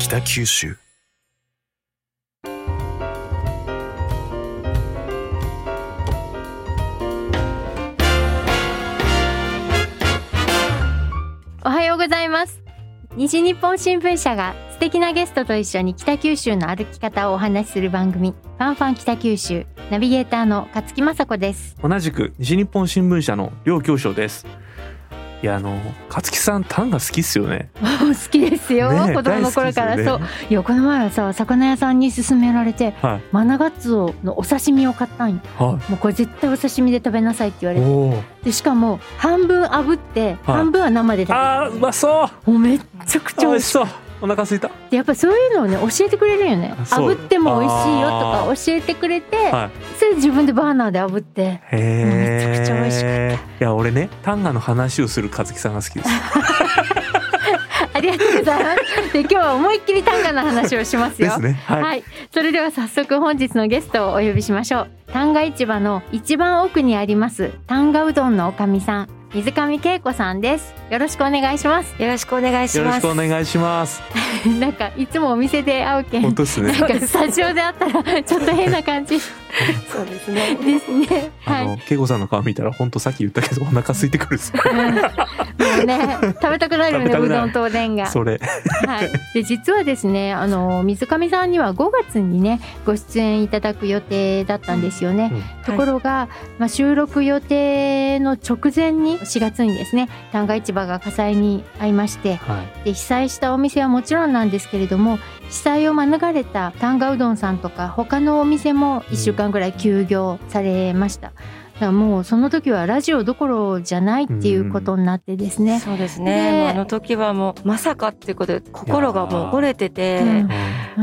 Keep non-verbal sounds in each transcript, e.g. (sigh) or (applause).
北九州。おはようございます。西日本新聞社が素敵なゲストと一緒に北九州の歩き方をお話しする番組ファンファン北九州ナビゲーターの勝木雅子です。同じく西日本新聞社の両教授ですいやあの勝木さんタンが好きっすよね。(laughs) 好きですよ、ねえ子供の頃から、ね。そう。いやこの前はさ魚屋さんに勧められてはい。マナガツオのお刺身を買ったんよ。はもうこれ絶対お刺身で食べなさいって言われて。でしかも半分炙って半分は生で食べる、あーうまそう。もうめっちゃくちゃ美味しそう。お腹すいた。でやっぱそういうのをね教えてくれるよね。炙っても美味しいよとか教えてくれて、はい。それで自分でバーナーで炙って。へえくちゃ美味しかった。いや俺ねタンガの話をする勝木さんが好きです。(laughs) ありがとうございます。で今日は思いっきり短歌の話をしますよ。ですね。はい、はい、それでは早速本日のゲストをお呼びしましょう。旦過市場の一番奥にあります旦過うどんのおかみさん水上恵子さんです。よろしくお願いします。よろしくお願いしよろします。くお願いします。(laughs) なんかいつもお店で会うけん本当ですね。なんかスタジオで会ったらちょっと変な感じ。(laughs) そうですね。ですね。はい。あの恵子さんの顔見たら本当さっき言ったけどお腹空いてくるんです (laughs) ね食べたくなるよねうどんとおでんが。それはい、で実はですねあの水上さんには5月にねご出演いただく予定だったんですよね。うんところが、まあ、収録予定の直前に4月にですね旦過市場が火災に遭いましてはいで被災したお店はもちろんなんですけれども被災を免れた旦過うどんさんとか他のお店も1週間ぐらい休業されました。だからもうその時はラジオどころじゃないっていうことになってですね。そうですでね。あの時はもうまさかっていうことで心がもう折れてて、うんう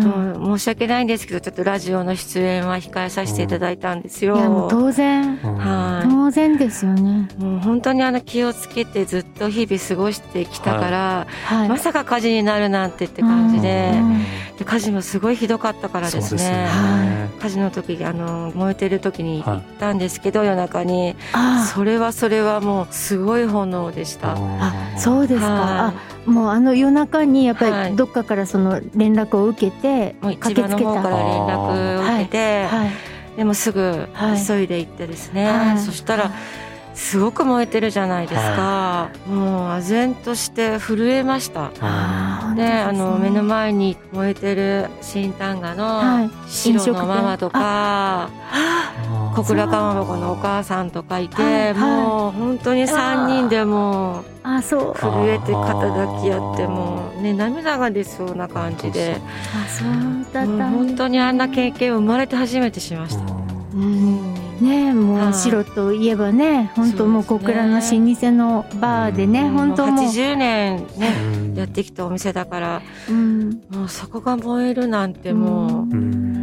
ん申し訳ないんですけどちょっとラジオの出演は控えさせていただいたんですよ。いやもう当然うんはい。当然ですよね。もう本当にあの気をつけてずっと日々過ごしてきたから、はい。まさか火事になるなんてって感じでで火事もすごいひどかったからですそうですよね。ね火事の時あの燃えてる時に行ったんですけど、夜中にあそれはそれはもうすごい炎でした。あそうですか。はあもうあの夜中にやっぱはい。りどっかからその連絡を受けて駆けつけ市場の方かた。ら連絡を受けて、はい。でもすぐはい急いで行ってですね、はい。そしたらすごく燃えてるじゃないですか、もう唖然として震えました。であの目の前前に燃えてる新丹賀はい。の白のママとか、あ小倉かまぼこのお母さんとかいて、はいはい。もう本当に3人でもうあそう。震えて肩抱き合ってもうね涙が出そうな感じで。あそうだった本当にあんな経験を生まれて初めてしました。うんねもうはい。白といえばね本当もう小倉の老舗のバーでねうん。本当もう。80年ねうん。やってきたお店だからうん。もうそこが燃えるなんてもう、うん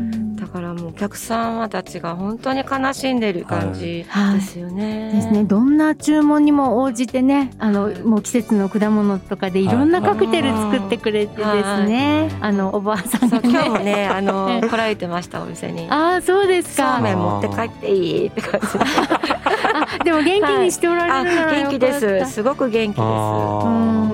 お客様たちが本当に悲しんでる感じはいですよね。ですね。どんな注文にも応じてね、あのもう季節の果物とかでいろんなカクテル作ってくれてですね、あのおばあさんがね。今日もねあの (laughs) ええ来られてましたお店に。ああそうですそうか。めん持って帰っていいって感じで。も元気にしておらあれるなら元気です。すごく元気です。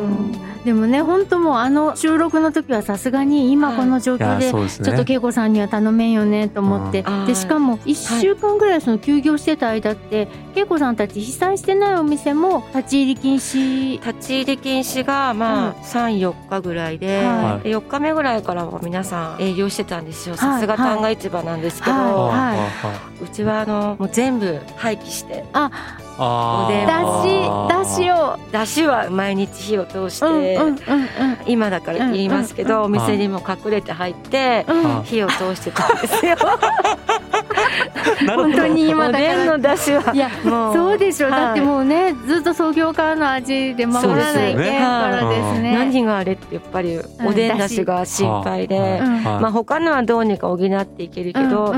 でもね本当もうあの収録の時はさすがに今この状況でちょっと恵子さんには頼めんよねと思って。うん。でしかも1週間ぐらいその休業してた間って恵子さんたち被災してないお店も立ち入り禁止。立ち入り禁止がまあ三四日ぐらいで、はで四日目ぐらいからは皆さん営業してたんですよ。はい。さすが旦過市場なんですけど、ははうちはあのもう全部廃棄して。あだもしだしを出汁は毎日火を通して、うんうんうん今だから言いますけど、うんお店にも隠れて入って、火を通してたんですよ。(laughs) 本当に今おだから。の出汁は。いやそうでしょ、はい。だってもうねずっと創業からの味で守らないけんからですね。何があれってやっぱりおでん出汁が心配で、まあ他のはどうにか補っていけるけど、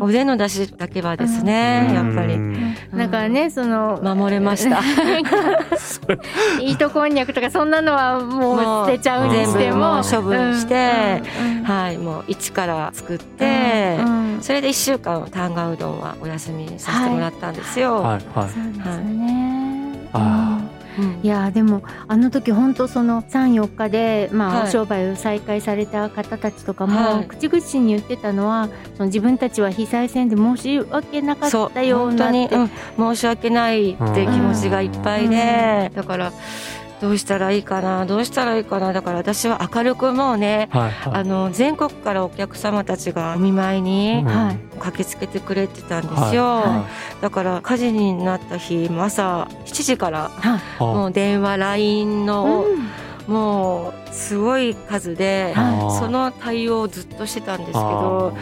おでんの出汁だけはですね、うん。やっぱり。うん。だからねその守れました。(laughs) 糸こんにゃくとかそんなのはもう捨てちゃうにしても。処分してはい、もう一から作って、それで一週間丹賀うどんはお休みさせてもらったんですよ。はいはい。そうですね。あうん。いやーでもあの時本当その34日で、まあはい。お商売を再開された方たちとかも、はい。口々に言ってたのはその自分たちは被災線で申し訳なかったようなって。う。ん。申し訳ないって気持ちがいっぱいで、だからどうしたらいいかなどうしたらいいかな。だから私は明るくもうねはいはい。あの全国からお客様たちがお見舞いにうん。はい。駆けつけてくれてたんですよ、はだから火事になった日も朝7時からはい。もう電話 LINE の、うん。もうすごい数で、はい。その対応をずっとしてたんですけど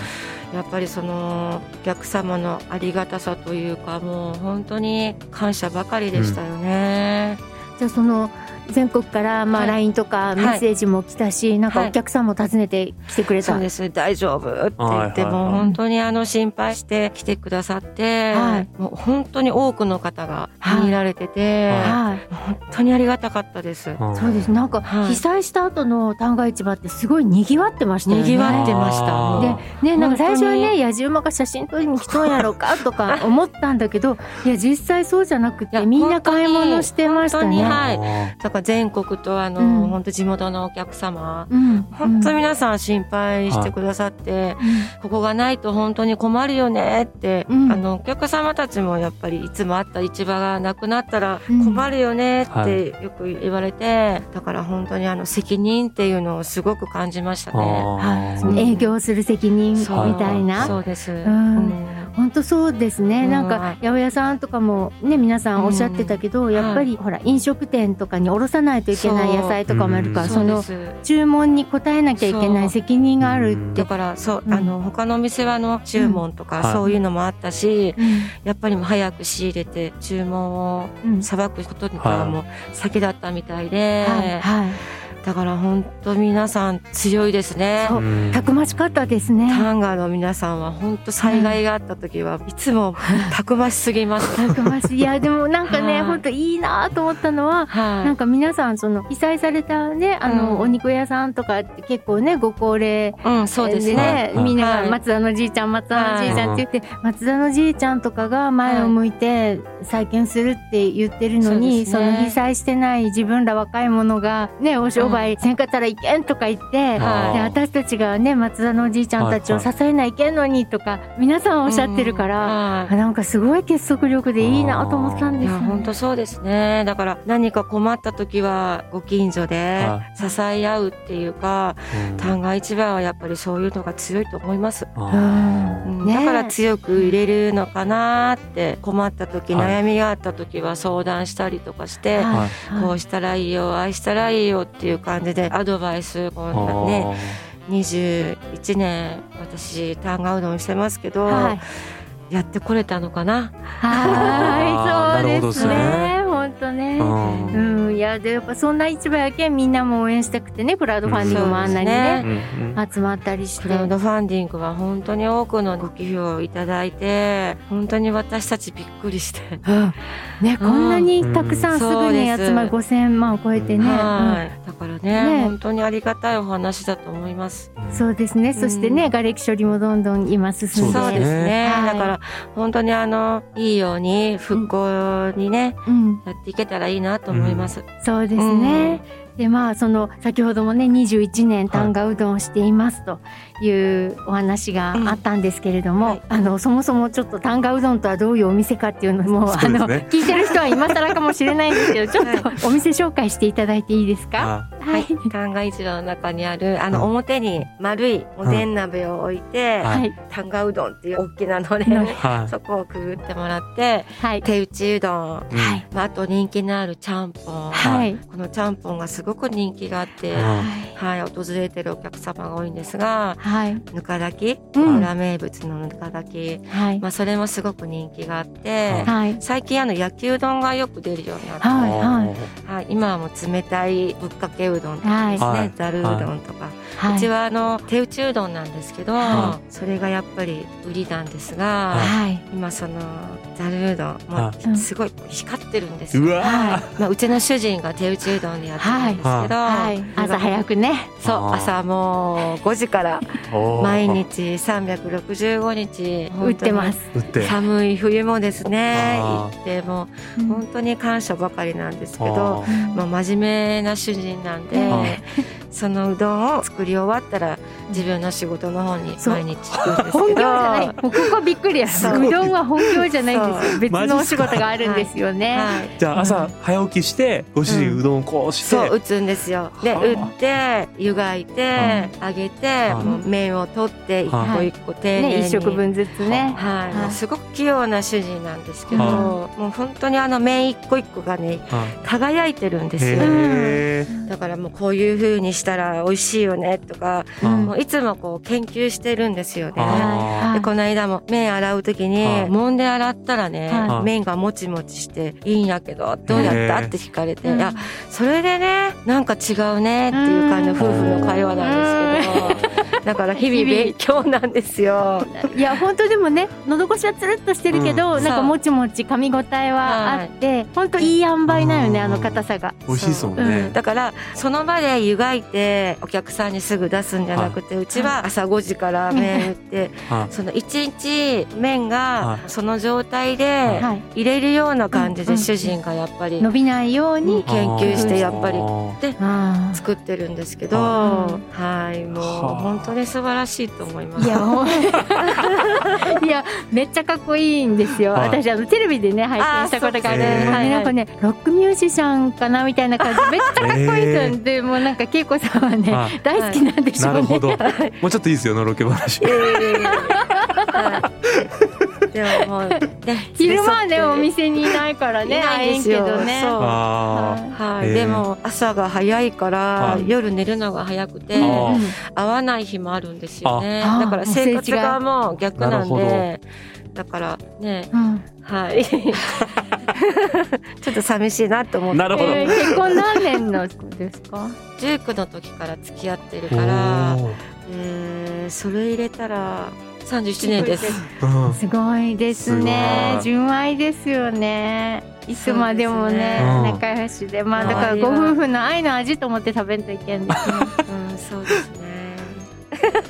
やっぱりそのお客様のありがたさというかもう本当に感謝ばかりでしたよね。じゃあその全国からまあはい。LINE とかメッセージも来たし、なんかお客さんも訪ねてきてくれた、そうです大丈夫？って言って、はいはいはい。もう本当にあの心配して来てくださって、はい。もう本当に多くの方が見られてて、はい。本当にありがたかったです。うんそうです。なんかはい。被災した後の旦過市場ってすごい賑わってましたよね。賑わってました。でねなんか最初はね野じ馬が写真撮りに来とんやろかとか思ったんだけどいや実際そうじゃなくいやてみんな買い物してましたね。本当にはい。あだから全国とあの、うん。本当地元のお客様うん、本当に、皆さん心配してくださって、ここがないと本当に困るよねって、うん。あのお客様たちもやっぱりいつもあった市場がなくなったらうん。困るよねっはてよく言われて、だから本当にあの責任っていうのをすごく感じましたー。ね。はい、営業する責任みたいな。そうです。ん本当そうですね、うん。なんか八百屋さんとかもね皆さんおっしゃってたけど、やっぱり、ほら飲食店とかに卸さないといけない野菜とかもあるから、うん。その注文に応えなきゃいけない責任があるって。だ。からそう、うん。あの他のお店はあの注文とはいかそういうのもあったし、うん。やっぱりもう早く仕入れて注文をうん。さばくこととかも先だったみたいで、はい。はいだから本当皆さん強いですね。たくましかったですね。タンガーの皆さんは本当災害があった時はいつもたくましすぎます。(laughs) たくましい。いやでもなんかね、はい本当いいなと思ったのは。はい。なんか皆さんその被災されたねあの、うんお肉屋さんとかって結構ねご高齢うんそうですでね。はいみんな松田のじいちゃん松田のじいちゃんって言って、松田のじいちゃんとかが前を向いて再建するって言ってるのに、その被災してない自分ら若い者がねお商売せんかったらいけんとか言って、はい。で私たちがね松田のおじいちゃんたちを支えないけんのにとか皆さんおっしゃってるから、はあなんかすごい結束力でいいなと思ったんですよや本当そうですね。だから何か困った時はご近所では支え合うっていうか、うん。旦過市場はやっぱりそういうのが強いと思います。あうん。だから強く入れるのかなって困った時、はい。悩みがあった時は相談したりとかして、こうしたらいいよああしたらいいよっていう感じでアドバイスこんなね21年私タンガうどんしてますけど、はい。やってこれたのかな？はい、(laughs) そうですね。な本当ね。うん、いや、で、やっぱそんな市場やけん、みんなも応援したくてね、クラウドファンディングもあんなにね、うん。うん集まったりして。クラウドファンディングは本当に多くのご寄付をいただいて本当に私たちびっくりして、うん。ね、こんなにたくさんすぐにうん集まる5000万を超えてね。はい。だからねね。本当にありがたいお話だと思います。うんそうですね。そしてね、うん瓦礫処理もどんどん今進んで。そうですね、はい。だから本当にあのいいように復興にね、うん、やっていけたらいいなと思います。そうですね。でまあその先ほどもね21年はい。旦過うどんをしていますというお話があったんですけれども、はい。あのそもそもちょっと旦過うどんとはどういうお店かっていうのも、ね。あの聞いてる人は今更かもしれないんですけど (laughs) ちょっとお店紹介していただいていいですか？あはい。旦過市場の中にあるあうん。の表に丸いおでん鍋を置いて、はいはい。旦過うどんっていう大きなので、のはい。(laughs) そこをくぐってもらってはい。手打ちうどん、うん。はい。まあ、あと人気のあるちゃんぽん、はい。このちゃんぽんがすごく人気があって、うん。はい、訪れてるお客様が多いんですがはいぬか炊き、うん。裏名物のぬか炊き、はい。まあ、それもすごく人気があって、はい。最近あの焼きうどんがよく出るようになって、はいはい。はい、今はもう冷たいぶっかけうどんとかですね、はい。ざるうどんとか、はうちはあの手打ちうどんなんですけど、はそれがやっぱり売りなんですが、はい。はい今そのざるうどんもうすごい光ってるんですよ、うわはまあ、うちの主人が手打ちうどんでやってるんですけど、はい、朝早くね。そう朝もう5時から (laughs) ー。毎日365日売ってます。打って。寒い冬もですね行ってもううん。本当に感謝ばかりなんですけどまあ、真面目な主人なんであそのうどんを作り終わったら自分の仕事の方に毎日行くんですけど。本業じゃない。(laughs) もうここびっくりや。そう。うどんは本業じゃないんですよ。別のお仕事があるんですよね。はい。じゃあ朝早起きしてご主人うどんをこうして、そう打つんですよ。ではあ。打って湯がいて揚げて麺を取って一個一個丁寧ね、に。一食分ずつね。はい、すごく器用な主人なんですけど、はもう本当にあの麺一個一個がねあ。輝いてるんですよ、だからもうこういう風にしたら美味しいよねとか、うんもういつもこう研究してるんですよね。でこの間も麺洗う時に揉んで洗ったらね、はい麺がもちもちしていいんやけどどうやったって聞かれて、いやそれでねなんか違うねっていう感じの夫婦の会話なんですけどだから日々勉強なんですよ。いや本当でもね喉越しはつるっとしてるけど、うなんかもちもち噛み応えはあって、本当いい塩梅だよね、うんあの硬さが。美味しいですもんう。ねん、だからその場で湯がいてお客さんにすぐ出すんじゃなくて、うちは朝5時から麺打ってはその1日麺がはい。その状態ではい、入れるような感じうんうんで主人がやっぱり伸びないように。研究してやっぱりあ作ってるんですけど、ははい。もうはあ。本当に素晴らしいと思います。ーいやもう (laughs) いやめっちゃかっこいいんですよ。はい。私あのテレビでね拝見したことがあるはいなんかねロックミュージシャンかなみたいな感じ。めっちゃかっこいい人で、もうなんか恵子さんはね、はい。大好きなんでしょうね。なるほど。もうちょっといいですよのろけ話 (laughs) でももうね (laughs) 昼間はねお見店にいないからね (laughs) 会えんけどね。そう。あはい、でも朝が早いから、はい。夜寝るのが早くて、あー。合わない日もあるんですよね。だから生活がもう逆なんで。だからねうん。はい。(laughs) ちょっと寂しいなと思って。なるほど。えー結婚何年のですか？19の時から付き合ってるおからそれ入れたら31年です。うん。すごいですね。純愛ですよね。いつまでもねね。仲良しで。まあだからはいご夫婦の愛の味と思って食べんといけんですね。(laughs) うんそうですね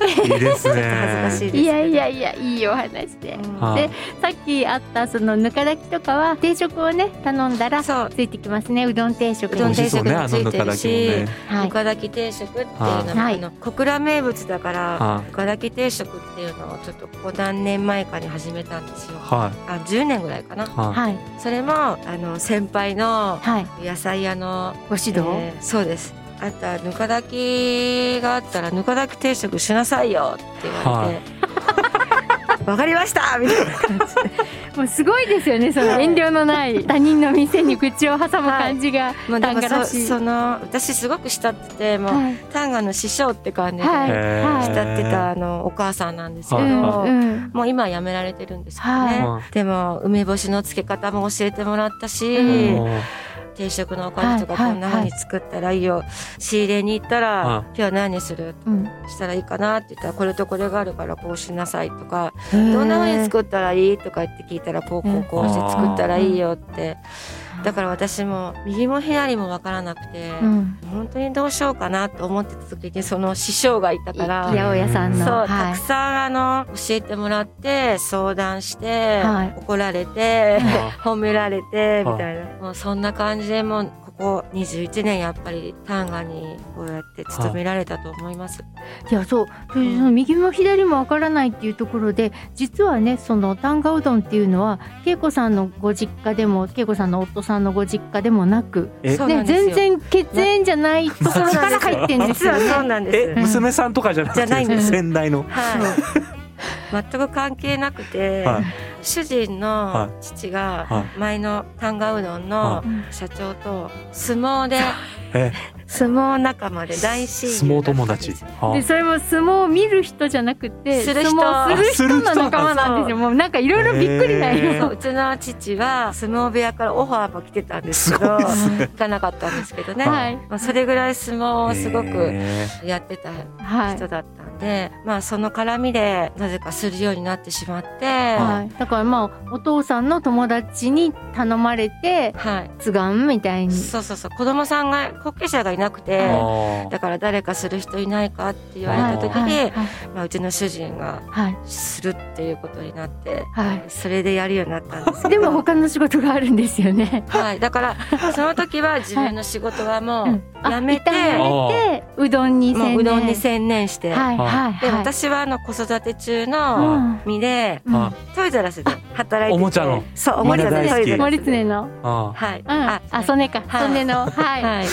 いいですね。恥ずかしいですいやいやいやいいお話で。うん。はいでさっきあったそのぬか炊きとかは定食をね頼んだらそう。ついてきますね。うどん定食うどん定食についてるし。ね。はい。ぬか炊き定食っていうのも、はい。あの小倉名物だからはぬか炊き定食っていうのをちょっとここ何年前かに始めたんですよ。い。はあ10年ぐらいかな。い。ははい。それもあの先輩のはい。野菜屋の、ご指導、えーそうですあとはぬか炊きがあったらぬか炊き定食しなさいよって言われて、(laughs) わかりましたみたいな感じで。もうすごいですよねその遠慮のない (laughs) 他人の店に口を挟む感じが、もうでもタンガらし。いそその私すごく慕っててもう、はい。タンガの師匠って感じで、慕ってたあのお母さんなんですけど、はいうんうん。もう今はやめられてるんですけどね、はい。はでも梅干しの漬け方も教えてもらったし、うん。い定食のおかずとかはいこんな風に作ったらいいよ、仕入れに行ったら、はい今日は何にする？うん。したらいいかなって言ったらこれとこれがあるからこうしなさいとかどどんな風に作ったらいい？とか言って聞いたらこうこうこうして作ったらいいよってだから私も右も左も分からなくて、うん。本当にどうしようかなと思ってた時にその師匠がいたから。八百屋さんの。そう、はい。たくさんあの教えてもらって相談して、はい。怒られて、は (laughs) 褒められてはい。みたいな、もうそんな感じでもうここ21年やっぱりタンガにこうやって勤められたと思います。い。やそう。その右も左もわからないっていうところで実はねそのタンガうどんっていうのは恵子さんのご実家でも恵子さんの夫さんのご実家でもなく、ね、全然血縁じゃないところから入ってんですよ実はそうね。なんです。え？娘さんとかじゃなくて？じゃないんです。先代の。はい。全く関係なくて、はい。主人の父がは前のタンガうどんはのうん社長と相撲で (laughs) え？相撲仲間で大親友相撲友達。でそれも相撲を見る人じゃなくてする人。相撲する人の仲間なんですよ。あもうなんかいろいろびっくりなよ。そううちの父は相撲部屋からオファーも来てたんですすけど行かなかったんですけどね、はい。まあ、それぐらい相撲をすごくへやってたはい人だったんでまあその絡みでなぜかするようになってしまって。はい、だからまあお父さんの友達に頼まれてはい。つがんみたいに。そうそうそう。子供さんが後継者がいなくてあだから誰かする人いないかって言われた時に、はい。はい。まあ、うちの主人がはい。するっていうことになってはい。それでやるようになったんですけど。でも他の仕事があるんですよね。はい、だからその時は自分の仕事はもうやめて、一旦やめてうどんに専念。うどんに専念して、はいはいではい。私はあの子育て中うのん。身で、うん。あ。トイザらスで働いてて。おもちゃの。そうおもちゃでみんな大好き。トイザらスのあはい、うん。あ曽根か。はい。曽根の。(laughs) はい。はい。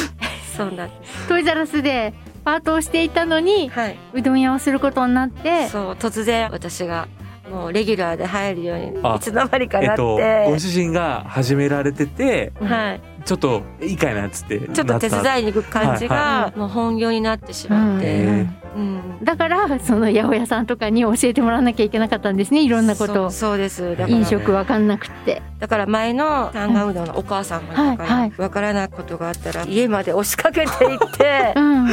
そうなんです。トイザらスでパートをしていたのにはい。うどん屋をすることになって。そう突然私がもうレギュラーで入るようにあ。いつの間にかなって、えっとご主人が始められててはい、ちょっといいかいなっつってちょっと手伝いに行く感じはいがもう本業になってしまって、うん。だからその八百屋さんとかに教えてもらわなきゃいけなかったんですねいろんなこと。をそうそうです。だから飲食わかんなくって。だから前のタンガうどんのお母さんがいたから、はいはい。わからないことがあったら家まで押しかけていってう、(laughs) ん。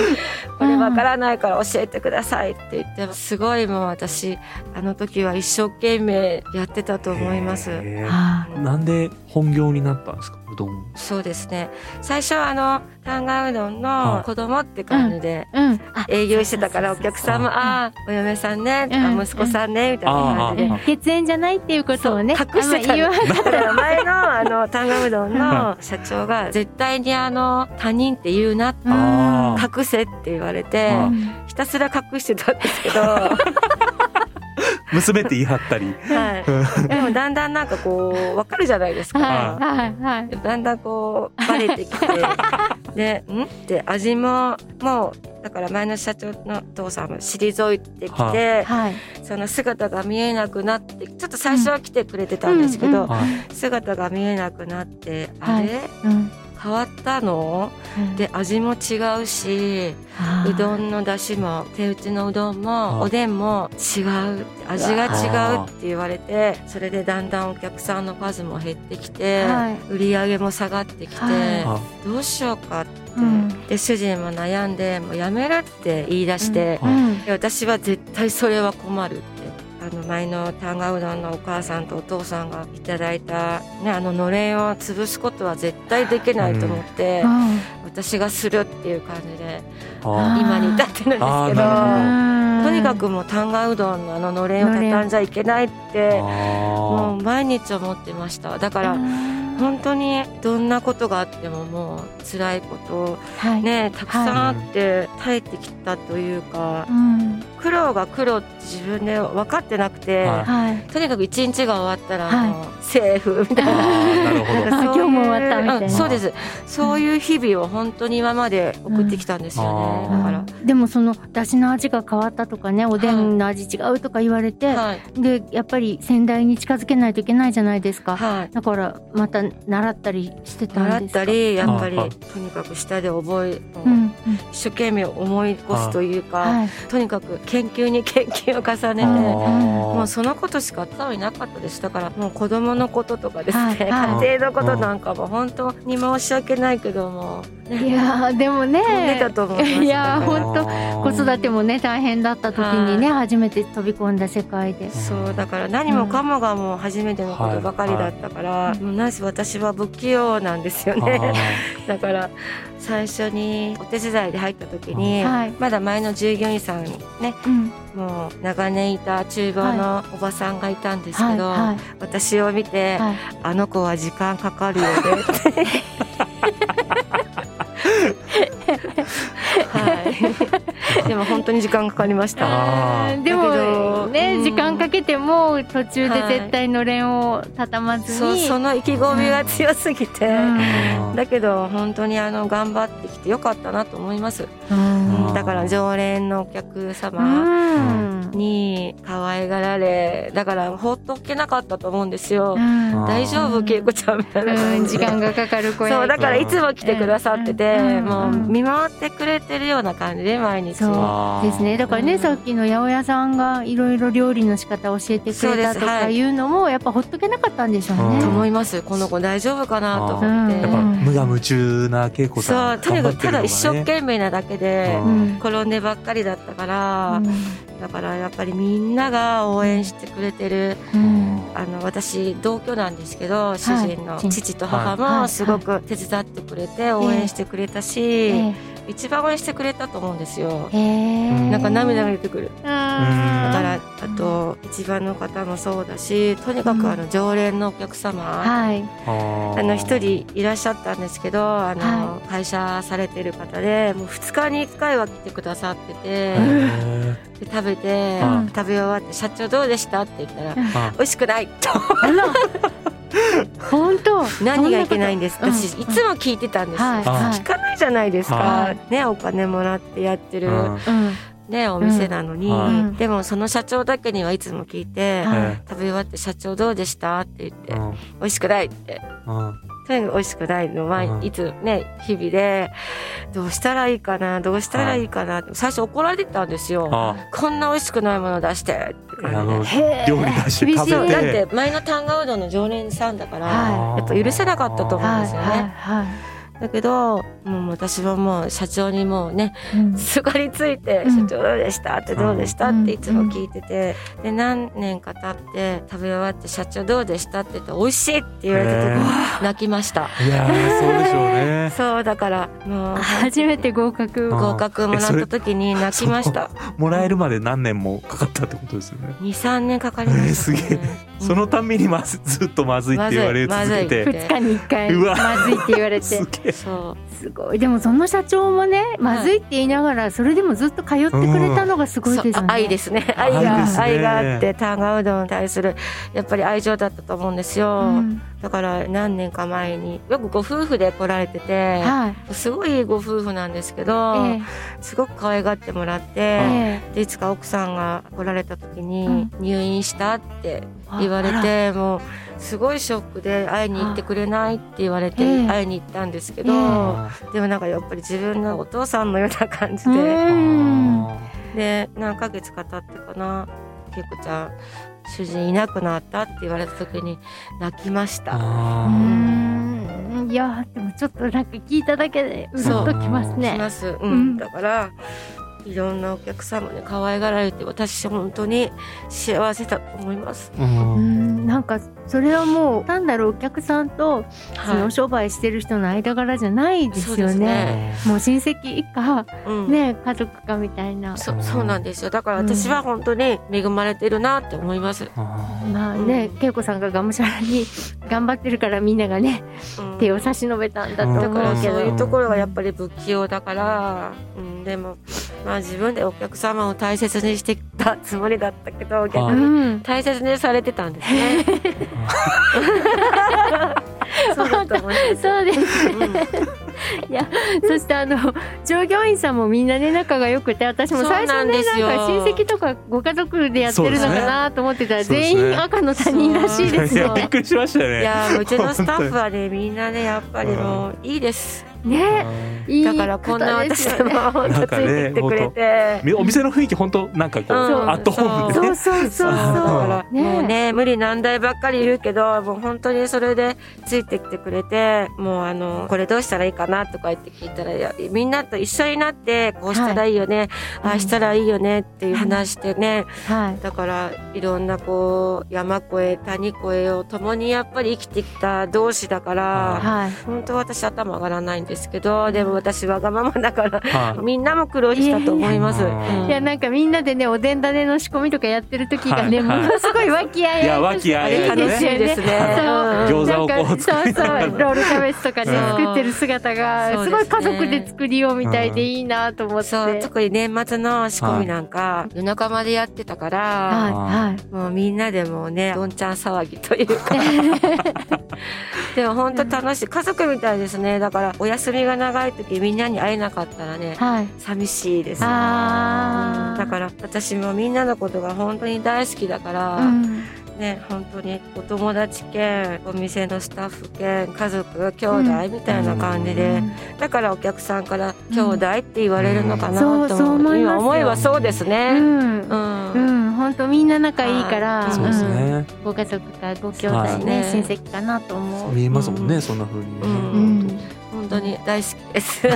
これわからないから教えてくださいって言ってすごいもう私あの時は一生懸命やってたと思います。なんで本業になったんですか？うどん。そうですね。最初はあのタンガうどんのはい。子供って感じで営業してたからお客さんも「ああお嫁さんね」とかうん。息子さんね」みたいな感じで。うん血縁じゃないっていうことをね隠してたあんま言わだから前のあのタンガうどんの (laughs) 社長が絶対にあの他人って言うなうんあー。隠せって言われてあひたすら隠してたんですけど、は (laughs) 娘って言い張ったり。い、(laughs) でもだんだんなんかこう分かるじゃないですか。はいはいはい。だんだんこうバレてきて。(laughs) で「ん?」って味ももうだから前の社長のお父さんも退いてきて、はい。その姿が見えなくなってちょっと最初は来てくれてたんですけど、うん。はい。姿が見えなくなって、はい。あれうん変わったの？で味も違うしうどんの出汁も手打ちのうどんあもおでんも違う。味が違うって言われてそれでだんだんお客さんの数も減ってきて、はい。売り上げも下がってきて、はあどうしようかって、うん。で主人も悩んでもうやめるって言い出して、ううん。で私は絶対それは困る。ってあの前のタンガうどんのお母さんとお父さんがいただいた、ね、あののれんを潰すことは絶対できないと思って、うん。私がするっていう感じであ今に至ってるんですけどとにかくもうタンガうどんのあののれんを畳んじゃいけないってもあう毎日思ってました。だからうん。本当にどんなことがあってももう辛いことはい。ねたくさんあって耐えてきたというかうん苦労が苦労自分で分かってなくて、はい。はいとにかく一日が終わったらはい。セーフみたいな。なるほど。あ今日も終わったみたいな。うんそうです。そういう日々を本当に今まで送ってきたんですよね、うん。だから、でもその出汁の味が変わったとかねおでんの味違うとか言われて、はい。でやっぱり先代に近づけないといけないじゃないですか、はい。だからまた習ったりしてたん習っですか？たりやっぱりはい。とにかく下で覚え、うんうん。一生懸命思い起こすというか、はい。とにかく研究に研究を重ねて、もうそのことしか頭になかったです。だからもう子供のこととかですね、はいはい。家庭のことなんかも本当に申し訳ないけども、ね、いやーでもね。飛んでたと思いやーだからほんと子育てもね大変だった時にね初めて飛び込んだ世界で。そうだから何もかもがもう初めてのことばかりだったから、もうなぜ私は不器用なんですよね。(laughs) だから最初にお手伝いで入った時に、はい。まだ前の従業員さんねうん。もう長年いた厨房のおばさんがいたんですけど、はいはい。私を見て、はい。あの子は時間かかるよねって。はい。でも本当に時間かかりました。でもね、うん時間かけても途中で絶対のれんを畳まずそうに、その意気込みが強すぎて、うん。だけど本当にあの頑張ってきてよかったなと思います。うんうんだから常連のお客う様ん。に可愛がられ、だから放っておけなかったと思うんですよ。うん。大丈夫恵子ちゃんみたいな時間がかかる子や。そうだからいつも来てくださってて、うんもう見守ってくれてるような感じで毎日。そうですね。だからね、うん。さっきの八百屋さんがいろいろ料理の仕方を教えてくそうれたとかい。うのもやっぱほっとけなかったんでしょうね。うん。と思います。この子大丈夫かなと。思って、うん。やっぱ無が夢中な恵子そさうんとにかくただ一生懸懸命なだけでうんうん転んでばっかりだったから、だからやっぱりみんなが応援してくれてるうん。あの私同居なんですけど主人のはい父と母はい。もすごく手伝ってくれて応援してくれたし、え一番応援してくれたと思うんですよ。ええ。なんか涙が出てくる。だからあと一番の方もそうだしとにかくあの常連のお客様、はい。ああの一人いらっしゃったんですけどあの、は会社されてる方でもう2日に1回は来てくださってて、へで食べて、うん食べ終わって「社長どうでした?」って言ったらうんあ「美味しくない」と。本当？何がいけないんです？かうん。私いつも聞いてたんですよ、はい。あはい。聞かないじゃないですか、はい。ねお金もらってやってる、うん。うんねお店なのに、うんでもその社長だけにはいつも聞いて、はい。え食べ終わって社長どうでした？って言って、美味しくないって。うん。とにかく美味しくないのは、うん。いつね日々でどうしたらいいかな？どうしたらいいかな？って最初怒られてたんですよ。あこんな美味しくないもの出して。って料理出して食べだてって前のタンガうどんの常連さんだから、はやっぱ許せなかったと思うんですよね、だけどもう私はもう社長にもうねうん。すがりついて「うん社長どうでした?」って「どうでした?」うんっていつも聞いてて。で何年か経って食べ終わって「社長どうでした?」って言って「美味しい」って言われた時泣きました。いやーそうでしょうね。(laughs) そうだからもう初めて合格あ合格もらった時に泣きました。もらえるまで何年もかかったってことですよね。23年かかりました、ねえーすげえ。そのたんびにまずずっとまずいって言われ続けて。二日に一回うわまずいって言われてすげえそう。すごい。でもその社長もねまずいって言いながらそれでもずっと通ってくれたのがすごいですよね。愛ですね。愛が愛ですね。愛があってタンガうどんに対するやっぱり愛情だったと思うんですよ、うん。だから何年か前によくご夫婦で来られてて、はい。すごいご夫婦なんですけど、えすごく可愛がってもらって、ええ。でいつか奥さんが来られた時にうん。入院したってえ言われあてもうすごいショックで会いに行ってくれないって言われてええ。会いに行ったんですけど、ええ。あでもなんかやっぱり自分のお父さんのような感じうで、ん。で何ヶ月か経ってかな恵子ちゃん主人いなくなったって言われた時に泣きました。うあん。いやでもちょっとなんか聞いただけでうるっときますしねます、うん。うん。だからいろんなお客様に可愛がられて私本当に幸せだと思います。ーうんうんなんかそれはもう単なるお客さんとそはいの商売してる人の間柄じゃないですそうですよね。ねもう親戚以下うんね家族かみたいな。そそうなんですよだから私は本当に恵まれてるなって思います。あまあね、恵子さんががむしゃらに頑張ってるからみんながねうん手を差し伸べたんだと思うけど、そういうところがやっぱり不器用だから、うん、でもまあ自分でお客様を大切にしてきたつもりだったけど逆うにん、大切にされてたんですね。(laughs) そうだと思います。そうです。うんそしてあの従業員さんもみんなね仲が良くて私も最初ねなんか親戚とかご家族でやってるのかなと思ってたら、全員赤の他人らしいですよ。いやびっくりしましたよね。いやーうちのスタッフはねみんなねやっぱりもういいです。ね。いいだからこんな私でも本当ついてきてくれて。みお店の雰囲気本当なんかこう、うん。アットホームでそね。うそうそうそう。だからね。もうね無理難題ばっかり言うけどもう本当にそれでついてきてくれてもうあのこれどうしたらいいかなとか言って聞いたらいやみんなと一緒になってこうしたらいいよね、ああしたらいいよねっていう話してね、はい。だからいろんなこう山越え谷越えを共にやっぱり生きてきた同士だからはい。本当私頭上がらないんですけどでも私わがままだからはい。みんなも苦労したと思います。いやうん。いやなんかみんなでねおでん種の仕込みとかやってる時がね、はい。ものすごい和気あいいやあいと和気あいあい楽しいですね。そう。餃子をこう。なん。かそうそう。ロールキャベツとかね作ってる姿がすごい家族で作りようみたいでいいなと思って、そう特に年末の仕込みなんか、夜中までやってたから、はい。はい。もうみんなでもうねどんちゃん騒ぎというか (laughs) でも本当楽しい。家族みたいですね。だからお休みが長い時みんなに会えなかったらねはい。寂しいです。あー。だから私もみんなのことが本当に大好きだから、うん。ね本当にお友達兼お店のスタッフ兼家族兄弟みたいな感じで、だからお客さんから兄弟って言われるのかなとう。今思えばそうですうね。ん。うん。うん本当みんな仲いいから、はいそうですんね、ご家族かご兄弟はい。ね、ね親戚かなと思う。見えますもんね、うん。そんな風にね、うん。うん当に大好きです。(laughs)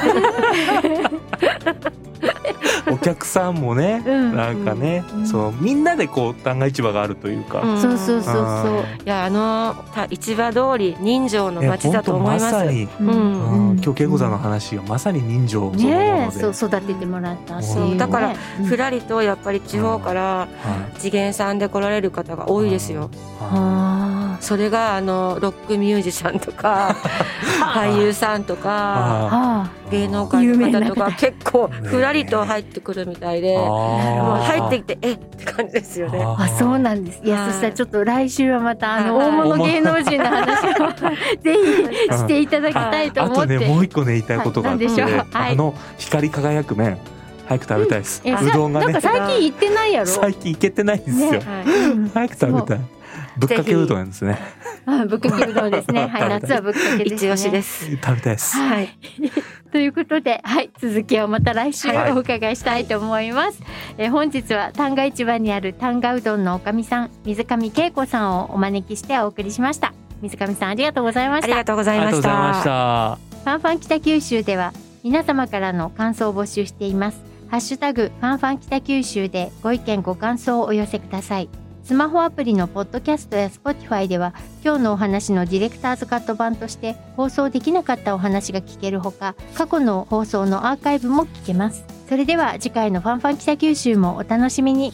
(laughs) お客さんもね、うん。なんかね、うん。そうみんなでこう旦過市場があるというか、うん。そうそうそうそう。いやあのた市場通り人情の街だと思います。本当まさに、うん。うん。うん今日恵子さんの話がまさに人情そのものねそう育ててもらったっていうねそう。だからうん。ふらりとやっぱり地方からはい。次元さんで来られる方が多いですよ。あそれがあのロックミュージシャンとか (laughs) 俳優さんとかああ芸能界の方とか結構ねふらりと入ってくるみたいで、あもうー入ってきてえっ？て感じですよね。ああそうなんです。いやはい。そしたらちょっと来週はまたあのはい。大物芸能人の話を (laughs) ぜひしていただきたいとあ思って。とねもう一個ね言いたいことがあって、あの光り輝く麺。早く食べたいです、えうどんがね。なんか最近行ってないやろ？最近行けてないんですよ、ね。はいうん早く食べたいぶっかけうどんですねあぶっかけうどんですねはい夏はぶっかけですね一押しです。食べたいですはい。(laughs) ということで、はい、続きをまた来週はいお伺いしたいと思います。えー本日は旦過市場にある旦過うどんのおかみさん、水上恵子さんをお招きしてお送りしました。水上さんありがとうございましたありが。とうございましとうございました。たファンファン北九州では皆様からの感想を募集しています。ハッシュタグファンファン北九州でご意見ご感想をお寄せください。スマホアプリのポッドキャストや Spotify では今日のお話のディレクターズカット版として放送できなかったお話が聞けるほか過去の放送のアーカイブも聞けます。それでは次回のファンファン北九州もお楽しみに。